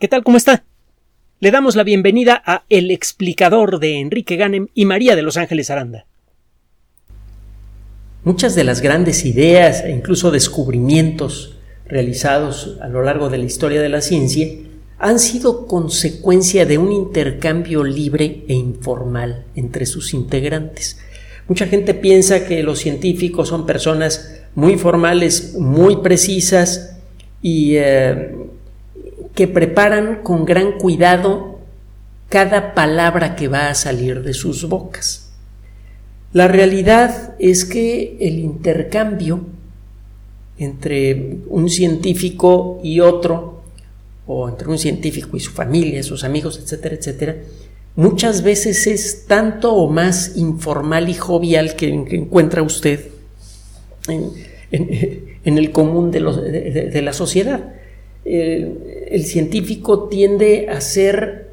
¿Qué tal? ¿Cómo está? Le damos la bienvenida a El explicador de Enrique Ganem y María de Los Ángeles Aranda. Muchas de las grandes ideas e incluso descubrimientos realizados a lo largo de la historia de la ciencia han sido consecuencia de un intercambio libre e informal entre sus integrantes. Mucha gente piensa que los científicos son personas muy formales, muy precisas y eh, que preparan con gran cuidado cada palabra que va a salir de sus bocas. La realidad es que el intercambio entre un científico y otro, o entre un científico y su familia, sus amigos, etcétera, etcétera, muchas veces es tanto o más informal y jovial que, encuentra usted en, el común de la sociedad el, científico tiende a ser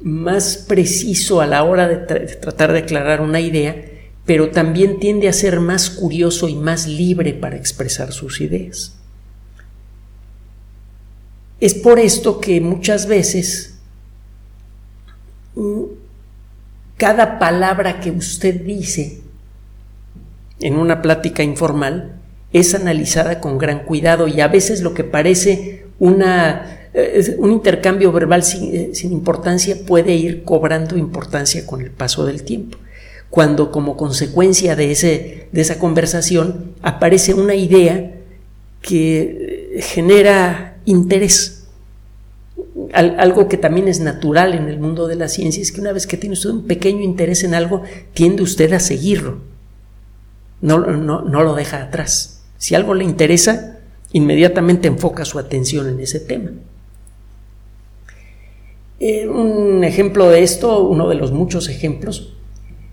más preciso a la hora de, tratar de aclarar una idea, pero también tiende a ser más curioso y más libre para expresar sus ideas. Es por esto que muchas veces mm, cada palabra que usted dice en una plática informal es analizada con gran cuidado y a veces lo que parece eh, un intercambio verbal eh, sin, importancia puede ir cobrando importancia con el paso del tiempo. Cuando como consecuencia de, ese, de esa conversación aparece una idea que eh, genera interés. algo que también es natural en el mundo de la ciencia es que una vez que tiene usted un pequeño interés en algo, tiende usted a seguirlo. No lo deja atrás. Si algo le interesa, inmediatamente enfoca su atención en ese tema. Eh, un ejemplo de esto, uno de los muchos ejemplos,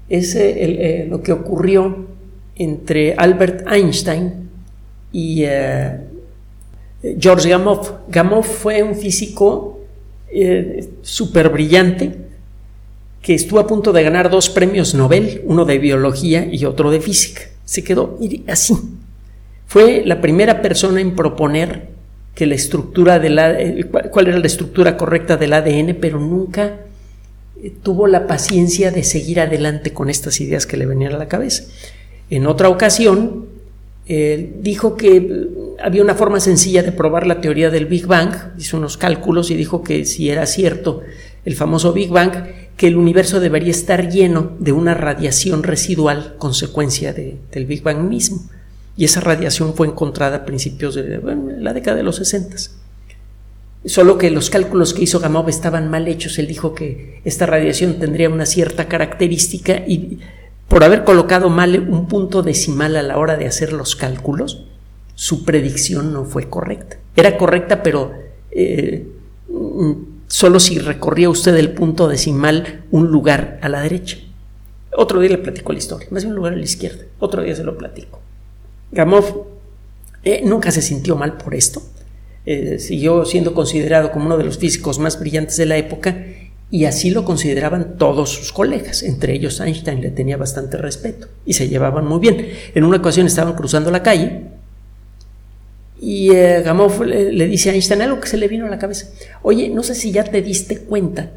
es eh, eh, lo que ocurrió entre Albert Einstein y George Gamow. Gamow fue un físico súper brillante que estuvo a punto de ganar dos premios Nobel, uno de biología y otro de física. Se quedó así, fue la primera persona en proponer que la estructura de la, cuál era la estructura correcta del ADN, pero nunca eh, tuvo la paciencia de seguir adelante con estas ideas que le venían a la cabeza. En otra ocasión, dijo que eh, había una forma sencilla de probar la teoría del Big Bang, hizo unos cálculos y dijo que si era cierto el famoso Big Bang, que el universo debería estar lleno de una radiación residual consecuencia del Big Bang mismo y esa radiación fue encontrada a principios de la década de los 60. Solo que los cálculos que hizo Gamow estaban mal hechos. Él dijo que esta radiación tendría una cierta característica y por haber colocado mal un punto decimal a la hora de hacer los cálculos, su predicción no fue correcta. Era correcta, pero eh, solo si recorría usted el punto decimal un lugar a la derecha. Otro día le platico la historia, más bien un lugar a la izquierda. Otro día se lo platico. Gamow eh, nunca se sintió mal por esto. Eh, siguió siendo considerado como uno de los físicos más brillantes de la época y así lo consideraban todos sus colegas. Entre ellos Einstein le tenía bastante respeto y se llevaban muy bien. En una ocasión estaban cruzando la calle y eh, Gamow le, le, dice a Einstein algo que se le vino a la cabeza. Oye, no sé si ya te diste cuenta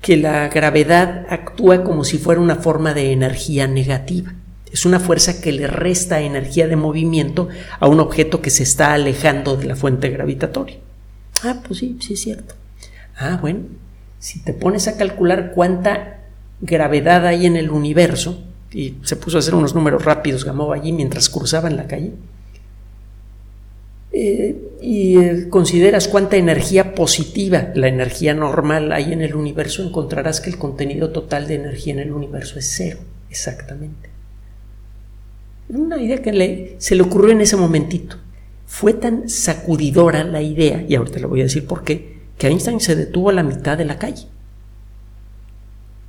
que la gravedad actúa como si fuera una forma de energía negativa. Es una fuerza que le resta energía de movimiento a un objeto que se está alejando de la fuente gravitatoria. Ah, pues sí, sí es cierto. Ah, bueno, si te pones a calcular cuánta gravedad hay en el universo, y se puso a hacer unos números rápidos Gamow allí mientras cruzaba en la calle, eh, y eh, consideras cuánta energía positiva, la energía normal hay en el universo, encontrarás que el contenido total de energía en el universo es cero, exactamente. Una idea que se le ocurrió en ese momentito. Fue tan sacudidora la idea, y ahorita le voy a decir por qué, que Einstein se detuvo a la mitad de la calle.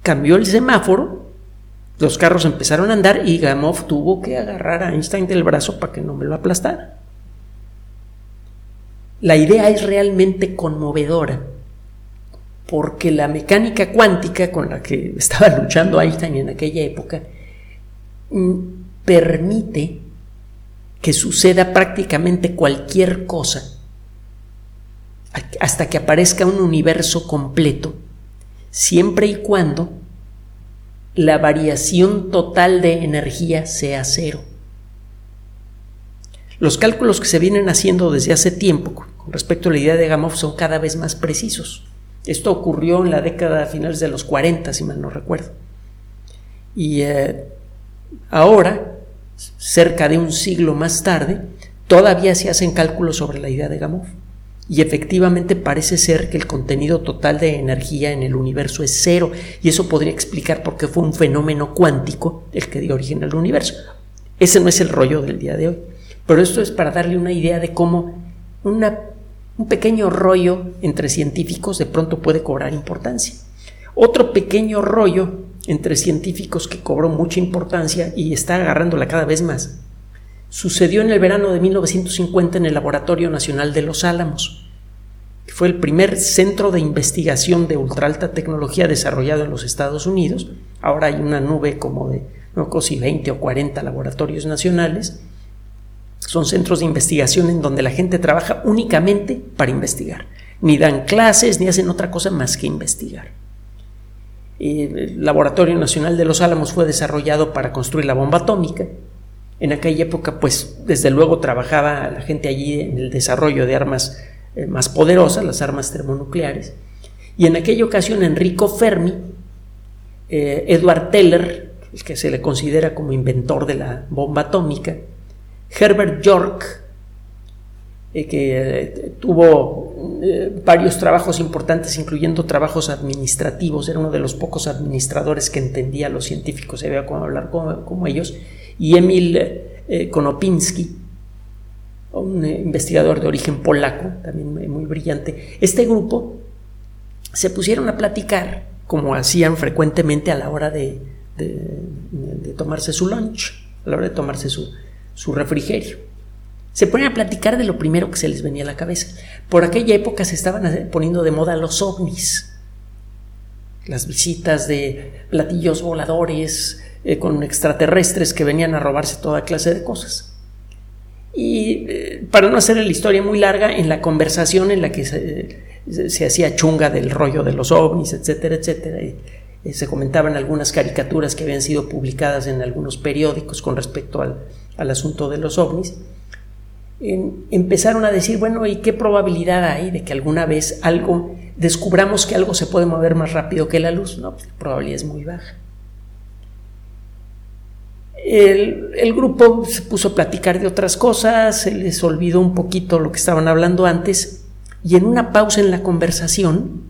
Cambió el semáforo, los carros empezaron a andar y Gamow tuvo que agarrar a Einstein del brazo para que no me lo aplastara. La idea es realmente conmovedora porque la mecánica cuántica con la que estaba luchando Einstein en aquella época mm, permite que suceda prácticamente cualquier cosa hasta que aparezca un universo completo, siempre y cuando la variación total de energía sea cero. Los cálculos que se vienen haciendo desde hace tiempo con respecto a la idea de Gamow son cada vez más precisos. Esto ocurrió en la década finales de los 40, si mal no recuerdo. Y eh, ahora, cerca de un siglo más tarde, todavía se hacen cálculos sobre la idea de Gamow. Y efectivamente parece ser que el contenido total de energía en el universo es cero. Y eso podría explicar por qué fue un fenómeno cuántico el que dio origen al universo. Ese no es el rollo del día de hoy. Pero esto es para darle una idea de cómo un pequeño rollo entre científicos de pronto puede cobrar importancia. Otro pequeño rollo entre científicos que cobró mucha importancia y está agarrándola cada vez más sucedió en el verano de 1950 en el Laboratorio Nacional de Los Álamos. Fue el primer centro de investigación de ultra alta tecnología desarrollado en los Estados Unidos. Ahora hay una nube como de no casi 20 o 40 laboratorios nacionales. Son centros de investigación en donde la gente trabaja únicamente para investigar. Ni dan clases ni hacen otra cosa más que investigar. El Laboratorio Nacional de Los Álamos fue desarrollado para construir la bomba atómica en aquella época, pues desde luego trabajaba la gente allí en el desarrollo de armas eh, más poderosas, las armas termonucleares. Y en aquella ocasión Enrico Fermi, eh, Edward Teller, el que se le considera como inventor de la bomba atómica, Herbert York, eh, que tuvo varios trabajos importantes, incluyendo trabajos administrativos, era uno de los pocos administradores que entendía a los científicos, se veía cómo hablar como ellos, y Emil eh, Konopinski, un eh, investigador de origen polaco, también muy brillante. Este grupo se pusieron a platicar, como hacían frecuentemente a la hora de, tomarse su lunch, a la hora de tomarse su refrigerio. Se ponían a platicar de lo primero que se les venía a la cabeza. Por aquella época se estaban poniendo de moda los ovnis, las visitas de platillos voladores, eh, con extraterrestres que venían a robarse toda clase de cosas. Y eh, para no hacer la historia muy larga, en la conversación en la que se, hacía chunga del rollo de los ovnis, etcétera, etcétera, y, eh, se comentaban algunas caricaturas que habían sido publicadas en algunos periódicos con respecto al, asunto de los ovnis, empezaron a decir, bueno, ¿y qué probabilidad hay de que alguna vez algo, descubramos que algo se puede mover más rápido que la luz? No, pues, la probabilidad es muy baja. El, grupo se puso a platicar de otras cosas, se les olvidó un poquito lo que estaban hablando antes y en una pausa en la conversación,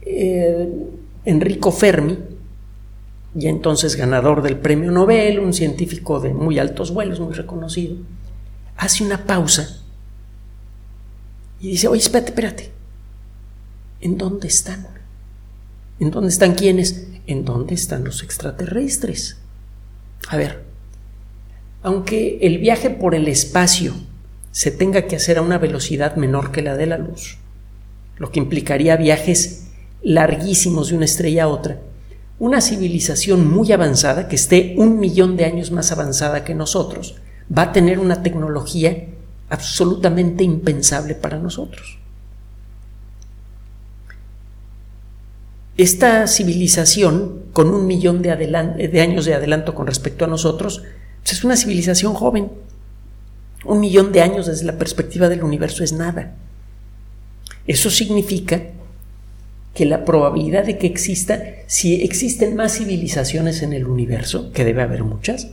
eh, Enrico Fermi, ya entonces ganador del premio Nobel, un científico de muy altos vuelos, muy reconocido, hace una pausa y dice, oye, espérate, espérate, ¿en dónde están? ¿En dónde están quiénes? ¿En dónde están los extraterrestres? A ver, aunque el viaje por el espacio se tenga que hacer a una velocidad menor que la de la luz, lo que implicaría viajes larguísimos de una estrella a otra, una civilización muy avanzada, que esté un millón de años más avanzada que nosotros, va a tener una tecnología absolutamente impensable para nosotros. Esta civilización, con un millón de, años de adelanto con respecto a nosotros, pues es una civilización joven. Un millón de años desde la perspectiva del universo es nada. Eso significa que la probabilidad de que exista, si existen más civilizaciones en el universo, que debe haber muchas,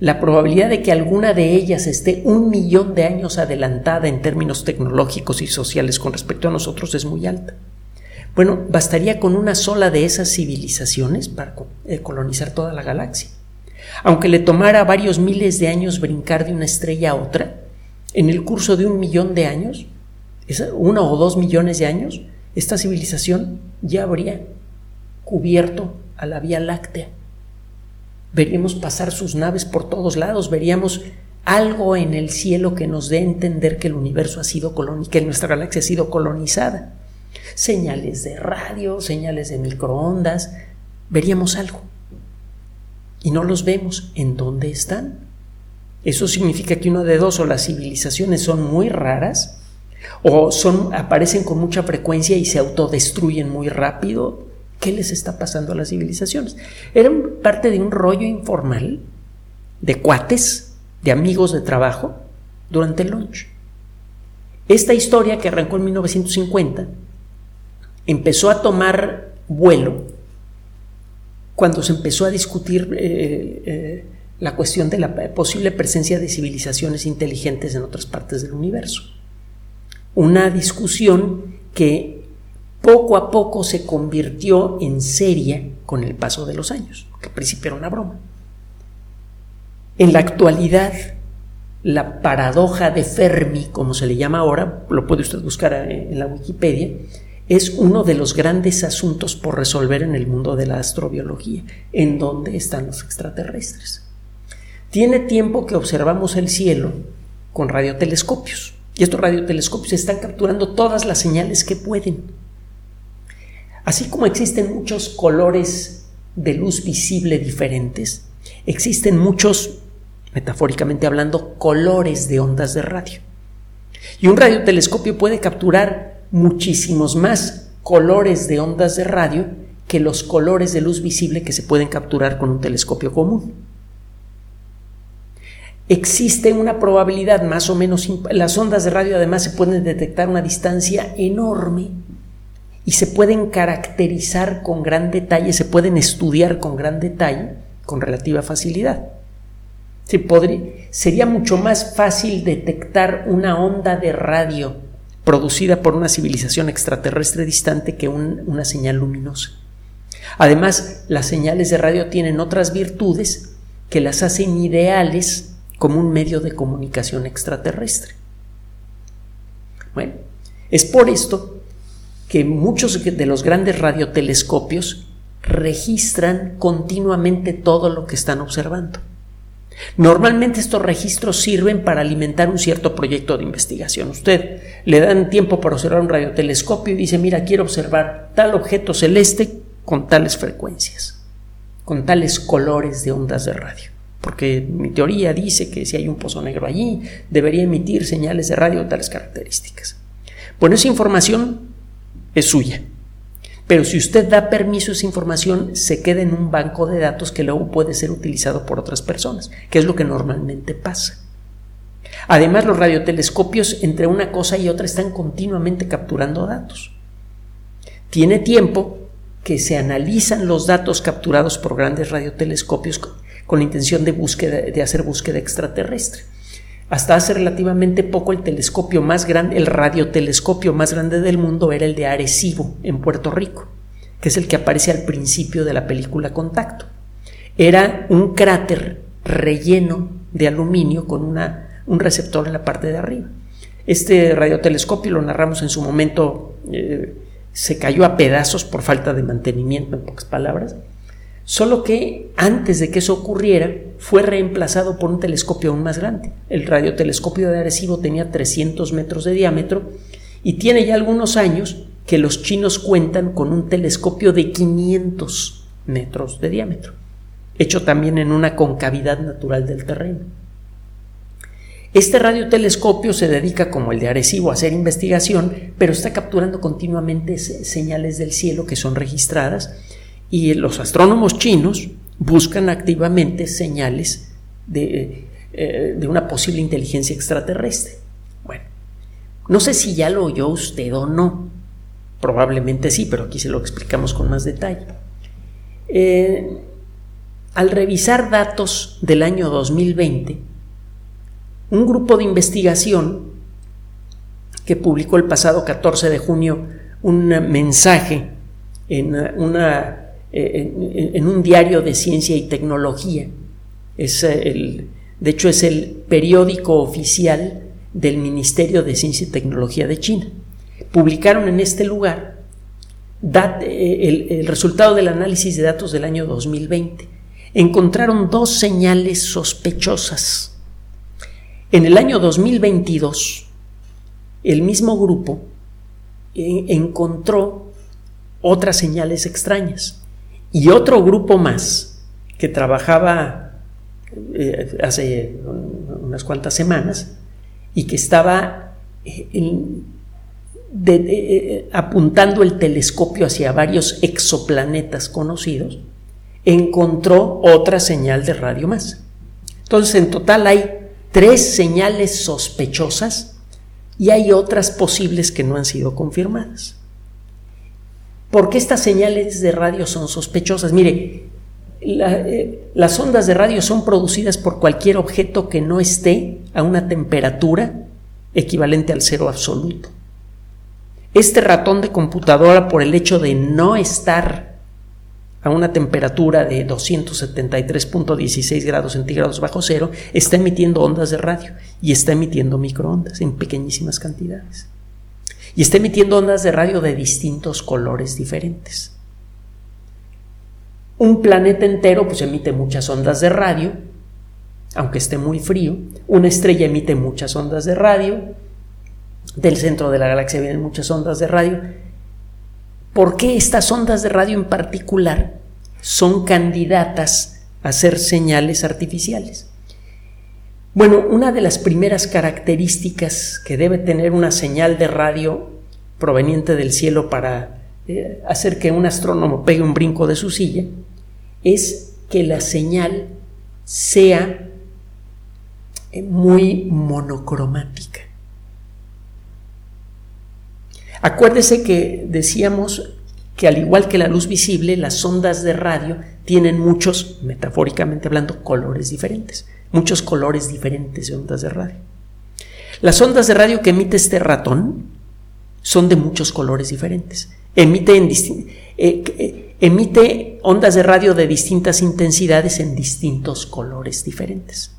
la probabilidad de que alguna de ellas esté un millón de años adelantada en términos tecnológicos y sociales con respecto a nosotros es muy alta. Bueno, bastaría con una sola de esas civilizaciones para eh, colonizar toda la galaxia. Aunque le tomara varios miles de años brincar de una estrella a otra, en el curso de un millón de años, uno o dos millones de años, esta civilización ya habría cubierto a la Vía Láctea. Veríamos pasar sus naves por todos lados, veríamos algo en el cielo que nos dé a entender que el universo ha sido colonizado, que nuestra galaxia ha sido colonizada señales de radio, señales de microondas, veríamos algo. Y no los vemos. ¿En dónde están? Eso significa que uno de dos o las civilizaciones son muy raras o son, aparecen con mucha frecuencia y se autodestruyen muy rápido. ¿Qué les está pasando a las civilizaciones? Eran parte de un rollo informal de cuates, de amigos de trabajo, durante el lunch. Esta historia que arrancó en 1950 empezó a tomar vuelo cuando se empezó a discutir eh, eh, la cuestión de la posible presencia de civilizaciones inteligentes en otras partes del universo. Una discusión que poco a poco se convirtió en seria con el paso de los años, que al principio una broma. En la actualidad, la paradoja de Fermi, como se le llama ahora, lo puede usted buscar en la Wikipedia, es uno de los grandes asuntos por resolver en el mundo de la astrobiología, en dónde están los extraterrestres. Tiene tiempo que observamos el cielo con radiotelescopios, y estos radiotelescopios están capturando todas las señales que pueden. Así como existen muchos colores de luz visible diferentes, existen muchos, metafóricamente hablando, colores de ondas de radio. Y un radiotelescopio puede capturar muchísimos más colores de ondas de radio que los colores de luz visible que se pueden capturar con un telescopio común. Existe una probabilidad más o menos, las ondas de radio además se pueden detectar a una distancia enorme y se pueden caracterizar con gran detalle, se pueden estudiar con gran detalle, con relativa facilidad. sería mucho más fácil detectar una onda de radio producida por una civilización extraterrestre distante que una señal luminosa. Además, las señales de radio tienen otras virtudes que las hacen ideales como un medio de comunicación extraterrestre. Bueno, es por esto que muchos de los grandes radiotelescopios registran continuamente todo lo que están observando. Normalmente estos registros sirven para alimentar un cierto proyecto de investigación. Usted le dan tiempo para observar un radiotelescopio y dice, mira, quiero observar tal objeto celeste con tales frecuencias, con tales colores de ondas de radio. Porque mi teoría dice que si hay un pozo negro allí, debería emitir señales de radio de tales características. Bueno, esa información es suya. Pero si usted da permiso esa información, se queda en un banco de datos que luego puede ser utilizado por otras personas, que es lo que normalmente pasa. Además, los radiotelescopios entre una cosa y otra están continuamente capturando datos. Tiene tiempo que se analizan los datos capturados por grandes radiotelescopios con la intención de, búsqueda, de hacer búsqueda extraterrestre. Hasta hace relativamente poco el telescopio más grande, el radiotelescopio más grande del mundo era el de Arecibo, en Puerto Rico, que es el que aparece al principio de la película Contacto. Era un cráter relleno de aluminio con una, un receptor en la parte de arriba. Este radiotelescopio, lo narramos en su momento, eh, se cayó a pedazos por falta de mantenimiento, en pocas palabras, Solo que antes de que eso ocurriera, fue reemplazado por un telescopio aún más grande. El radiotelescopio de Arecibo tenía 300 metros de diámetro y tiene ya algunos años que los chinos cuentan con un telescopio de 500 metros de diámetro, hecho también en una concavidad natural del terreno. Este radiotelescopio se dedica, como el de Arecibo, a hacer investigación, pero está capturando continuamente señales del cielo que son registradas y los astrónomos chinos buscan activamente señales de, eh, de una posible inteligencia extraterrestre. Bueno, no sé si ya lo oyó usted o no. Probablemente sí, pero aquí se lo explicamos con más detalle. Eh, al revisar datos del año 2020, un grupo de investigación que publicó el pasado 14 de junio un mensaje en una eh, en, un diario de ciencia y tecnología. Es el, de hecho, es el periódico oficial del Ministerio de Ciencia y Tecnología de China. Publicaron en este lugar eh, el, el resultado del análisis de datos del año 2020. Encontraron dos señales sospechosas. En el año 2022, el mismo grupo eh, encontró otras señales extrañas y otro grupo más que trabajaba eh, hace unas cuantas semanas y que estaba eh, eh, apuntando el telescopio hacia varios exoplanetas conocidos, encontró otra señal de radio más. Entonces, en total hay tres señales sospechosas y hay otras posibles que no han sido confirmadas. ¿Por qué estas señales de radio son sospechosas? Mire, eh, las ondas de radio son producidas por cualquier objeto que no esté a una temperatura equivalente al cero absoluto. Este ratón de computadora, por el hecho de no estar a una temperatura de 273.16 grados centígrados bajo cero, está emitiendo ondas de radio y está emitiendo microondas en pequeñísimas cantidades. Y está emitiendo ondas de radio de distintos colores diferentes. Un planeta entero pues emite muchas ondas de radio, aunque esté muy frío. Una estrella emite muchas ondas de radio. Del centro de la galaxia vienen muchas ondas de radio. ¿Por qué estas ondas de radio en particular son candidatas a ser señales artificiales? Bueno, una de las primeras características que debe tener una señal de radio proveniente del cielo para eh, hacer que un astrónomo pegue un brinco de su silla es que la señal sea eh, muy monocromática. Acuérdese que decíamos que al igual que la luz visible, las ondas de radio tienen muchos, metafóricamente hablando, colores diferentes, muchos colores diferentes de ondas de radio. Las ondas de radio que emite este ratón son de muchos colores diferentes. Eh, eh, emite ondas de radio de distintas intensidades en distintos colores diferentes.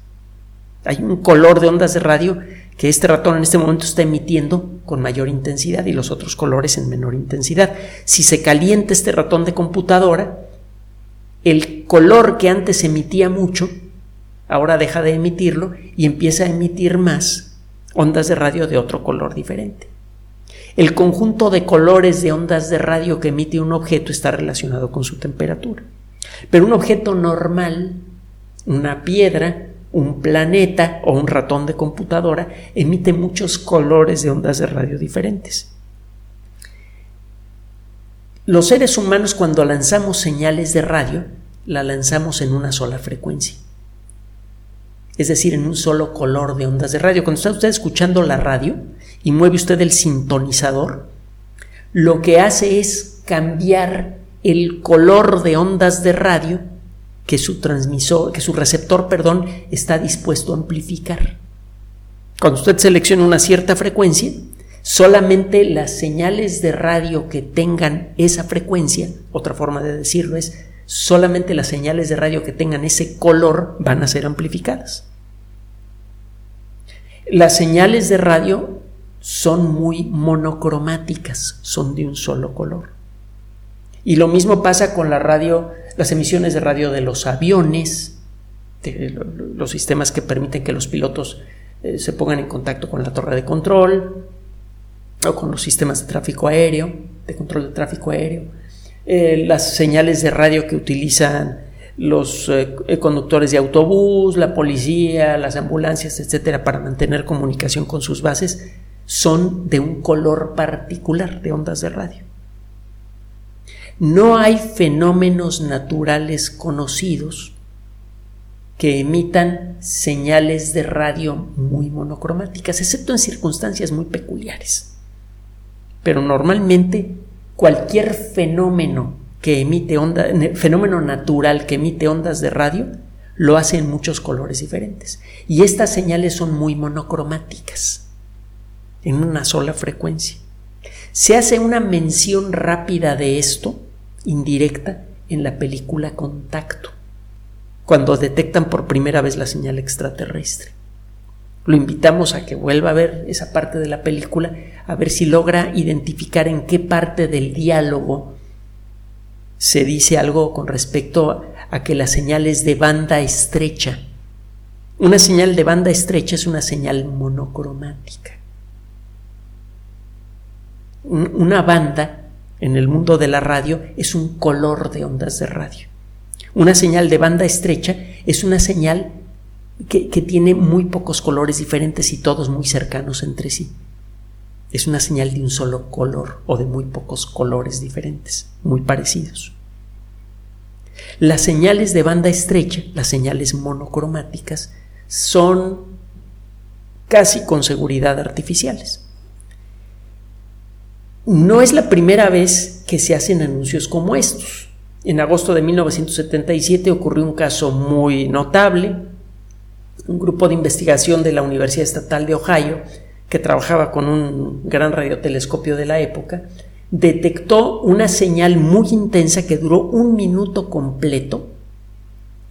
Hay un color de ondas de radio que este ratón en este momento está emitiendo con mayor intensidad y los otros colores en menor intensidad. Si se calienta este ratón de computadora, el color que antes emitía mucho, ahora deja de emitirlo y empieza a emitir más ondas de radio de otro color diferente. El conjunto de colores de ondas de radio que emite un objeto está relacionado con su temperatura. Pero un objeto normal, una piedra, un planeta o un ratón de computadora emite muchos colores de ondas de radio diferentes. Los seres humanos cuando lanzamos señales de radio, la lanzamos en una sola frecuencia. Es decir, en un solo color de ondas de radio. Cuando está usted escuchando la radio, y mueve usted el sintonizador, lo que hace es cambiar el color de ondas de radio que su transmisor, que su receptor, perdón, está dispuesto a amplificar. Cuando usted selecciona una cierta frecuencia, solamente las señales de radio que tengan esa frecuencia, otra forma de decirlo es, solamente las señales de radio que tengan ese color van a ser amplificadas. Las señales de radio son muy monocromáticas, son de un solo color. Y lo mismo pasa con la radio, las emisiones de radio de los aviones, los sistemas que permiten que los pilotos eh, se pongan en contacto con la torre de control o con los sistemas de tráfico aéreo, de control de tráfico aéreo, eh, las señales de radio que utilizan los eh, conductores de autobús, la policía, las ambulancias, etcétera, para mantener comunicación con sus bases, son de un color particular de ondas de radio. No hay fenómenos naturales conocidos que emitan señales de radio muy monocromáticas, excepto en circunstancias muy peculiares. Pero normalmente cualquier fenómeno que emite onda, fenómeno natural que emite ondas de radio, lo hace en muchos colores diferentes. Y estas señales son muy monocromáticas en una sola frecuencia. Se hace una mención rápida de esto, indirecta, en la película Contacto, cuando detectan por primera vez la señal extraterrestre. Lo invitamos a que vuelva a ver esa parte de la película, a ver si logra identificar en qué parte del diálogo se dice algo con respecto a que la señal es de banda estrecha. Una señal de banda estrecha es una señal monocromática una banda en el mundo de la radio es un color de ondas de radio. Una señal de banda estrecha es una señal que, tiene muy pocos colores diferentes y todos muy cercanos entre sí. es una señal de un solo color o de muy pocos colores diferentes, muy parecidos. Las señales de banda estrecha, las señales monocromáticas, son casi con seguridad artificiales. No es la primera vez que se hacen anuncios como estos. En agosto de 1977 ocurrió un caso muy notable. Un grupo de investigación de la Universidad Estatal de Ohio, que trabajaba con un gran radiotelescopio de la época, detectó una señal muy intensa que duró un minuto completo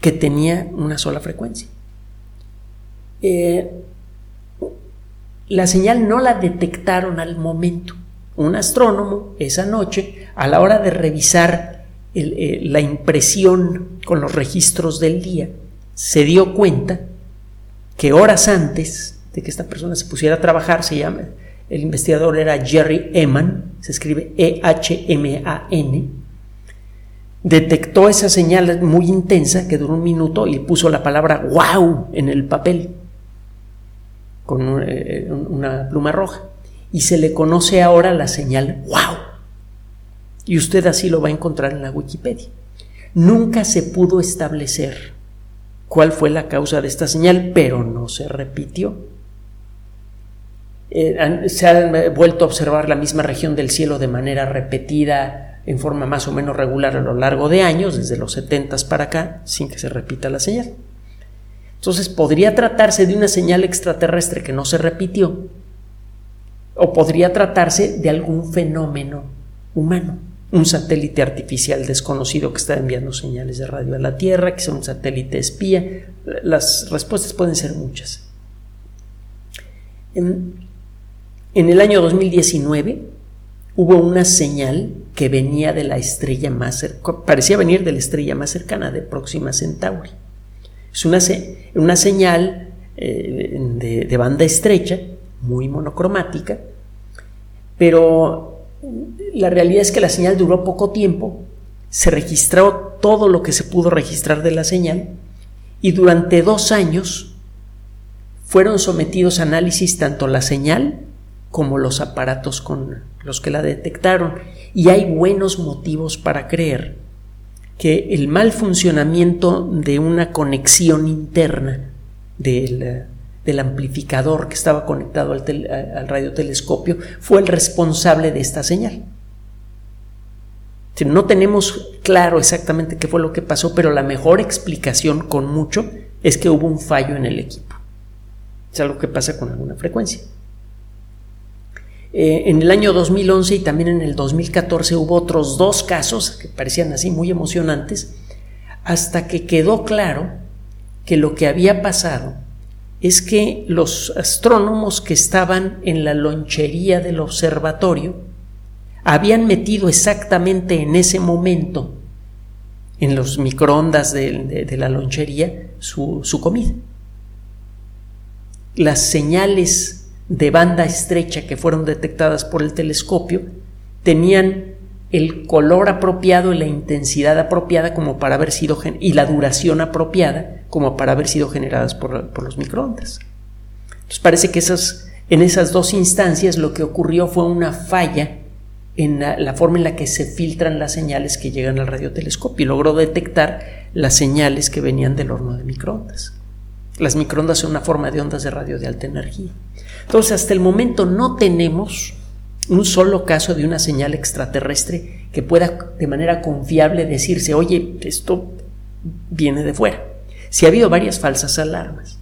que tenía una sola frecuencia. Eh, la señal no la detectaron al momento. Un astrónomo esa noche, a la hora de revisar eh, la impresión con los registros del día, se dio cuenta que horas antes de que esta persona se pusiera a trabajar, se llama, el investigador era Jerry Eman, se escribe E-H-M-A-N, detectó esa señal muy intensa que duró un minuto y puso la palabra wow en el papel con eh, una pluma roja. Y se le conoce ahora la señal wow. Y usted así lo va a encontrar en la Wikipedia. Nunca se pudo establecer cuál fue la causa de esta señal, pero no se repitió. Eh, se ha vuelto a observar la misma región del cielo de manera repetida en forma más o menos regular a lo largo de años, desde los 70 para acá, sin que se repita la señal. Entonces podría tratarse de una señal extraterrestre que no se repitió, o podría tratarse de algún fenómeno humano un satélite artificial desconocido que está enviando señales de radio a la Tierra, que sea un satélite espía. Las respuestas pueden ser muchas. En, el año 2019 hubo una señal que venía de la estrella más cercana, parecía venir de la estrella más cercana, de Próxima Centauri. Es una, una señal eh, de, de banda estrecha, muy monocromática, pero la realidad es que la señal duró poco tiempo, se registró todo lo que se pudo registrar de la señal y durante dos años fueron sometidos a análisis tanto la señal como los aparatos con los que la detectaron. Y hay buenos motivos para creer que el mal funcionamiento de una conexión interna del del amplificador que estaba conectado al, radiotelescopio fue el responsable de esta señal. No tenemos claro exactamente qué fue lo que pasó, pero la mejor explicación con mucho es que hubo un fallo en el equipo. Es algo que pasa con alguna frecuencia. Eh, en el año 2011 y también en el 2014 hubo otros dos casos que parecían así muy emocionantes, hasta que quedó claro que lo que había pasado es que los astrónomos que estaban en la lonchería del observatorio habían metido exactamente en ese momento en los microondas de, la lonchería su, su comida. Las señales de banda estrecha que fueron detectadas por el telescopio tenían el color apropiado y la intensidad apropiada como para haber sido y la duración apropiada como para haber sido generadas por, los microondas. Entonces parece que esas, en esas dos instancias lo que ocurrió fue una falla en la, forma en la que se filtran las señales que llegan al radiotelescopio y logró detectar las señales que venían del horno de microondas. Las microondas son una forma de ondas de radio de alta energía. Entonces, hasta el momento no tenemos un solo caso de una señal extraterrestre que pueda de manera confiable decirse, oye, esto viene de fuera. Si ha habido varias falsas alarmas.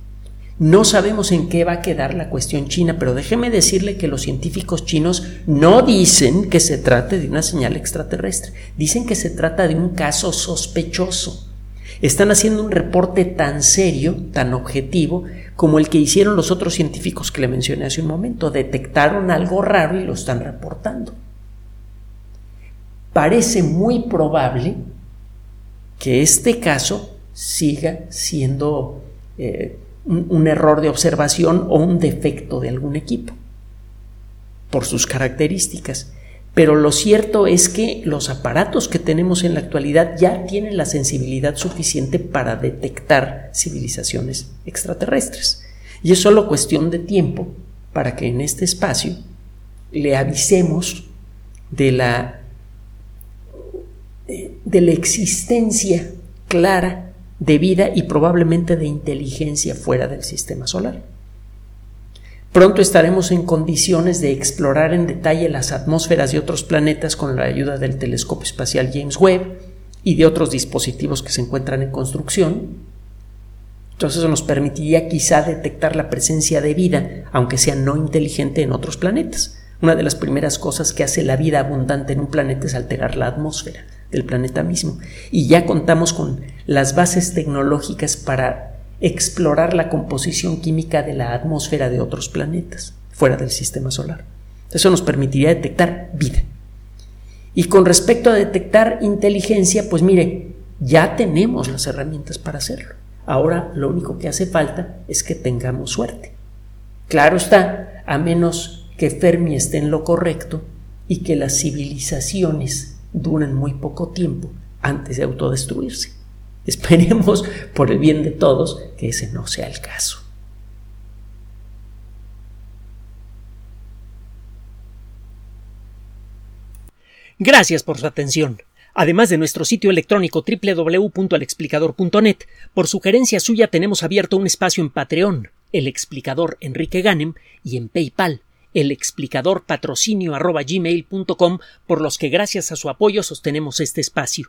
No sabemos en qué va a quedar la cuestión china, pero déjeme decirle que los científicos chinos no dicen que se trate de una señal extraterrestre, dicen que se trata de un caso sospechoso. Están haciendo un reporte tan serio, tan objetivo, como el que hicieron los otros científicos que le mencioné hace un momento. Detectaron algo raro y lo están reportando. Parece muy probable que este caso siga siendo eh, un error de observación o un defecto de algún equipo por sus características. Pero lo cierto es que los aparatos que tenemos en la actualidad ya tienen la sensibilidad suficiente para detectar civilizaciones extraterrestres. Y es solo cuestión de tiempo para que en este espacio le avisemos de la, de la existencia clara de vida y probablemente de inteligencia fuera del sistema solar. Pronto estaremos en condiciones de explorar en detalle las atmósferas de otros planetas con la ayuda del telescopio espacial James Webb y de otros dispositivos que se encuentran en construcción. Entonces eso nos permitiría quizá detectar la presencia de vida, aunque sea no inteligente, en otros planetas. Una de las primeras cosas que hace la vida abundante en un planeta es alterar la atmósfera del planeta mismo. Y ya contamos con las bases tecnológicas para explorar la composición química de la atmósfera de otros planetas fuera del sistema solar. Eso nos permitiría detectar vida. Y con respecto a detectar inteligencia, pues mire, ya tenemos las herramientas para hacerlo. Ahora lo único que hace falta es que tengamos suerte. Claro está, a menos que Fermi esté en lo correcto y que las civilizaciones duren muy poco tiempo antes de autodestruirse. Esperemos, por el bien de todos, que ese no sea el caso. Gracias por su atención. Además de nuestro sitio electrónico www.alexplicador.net, por sugerencia suya tenemos abierto un espacio en Patreon, el explicador Enrique Ganem, y en PayPal, el explicador patrocinio por los que gracias a su apoyo sostenemos este espacio.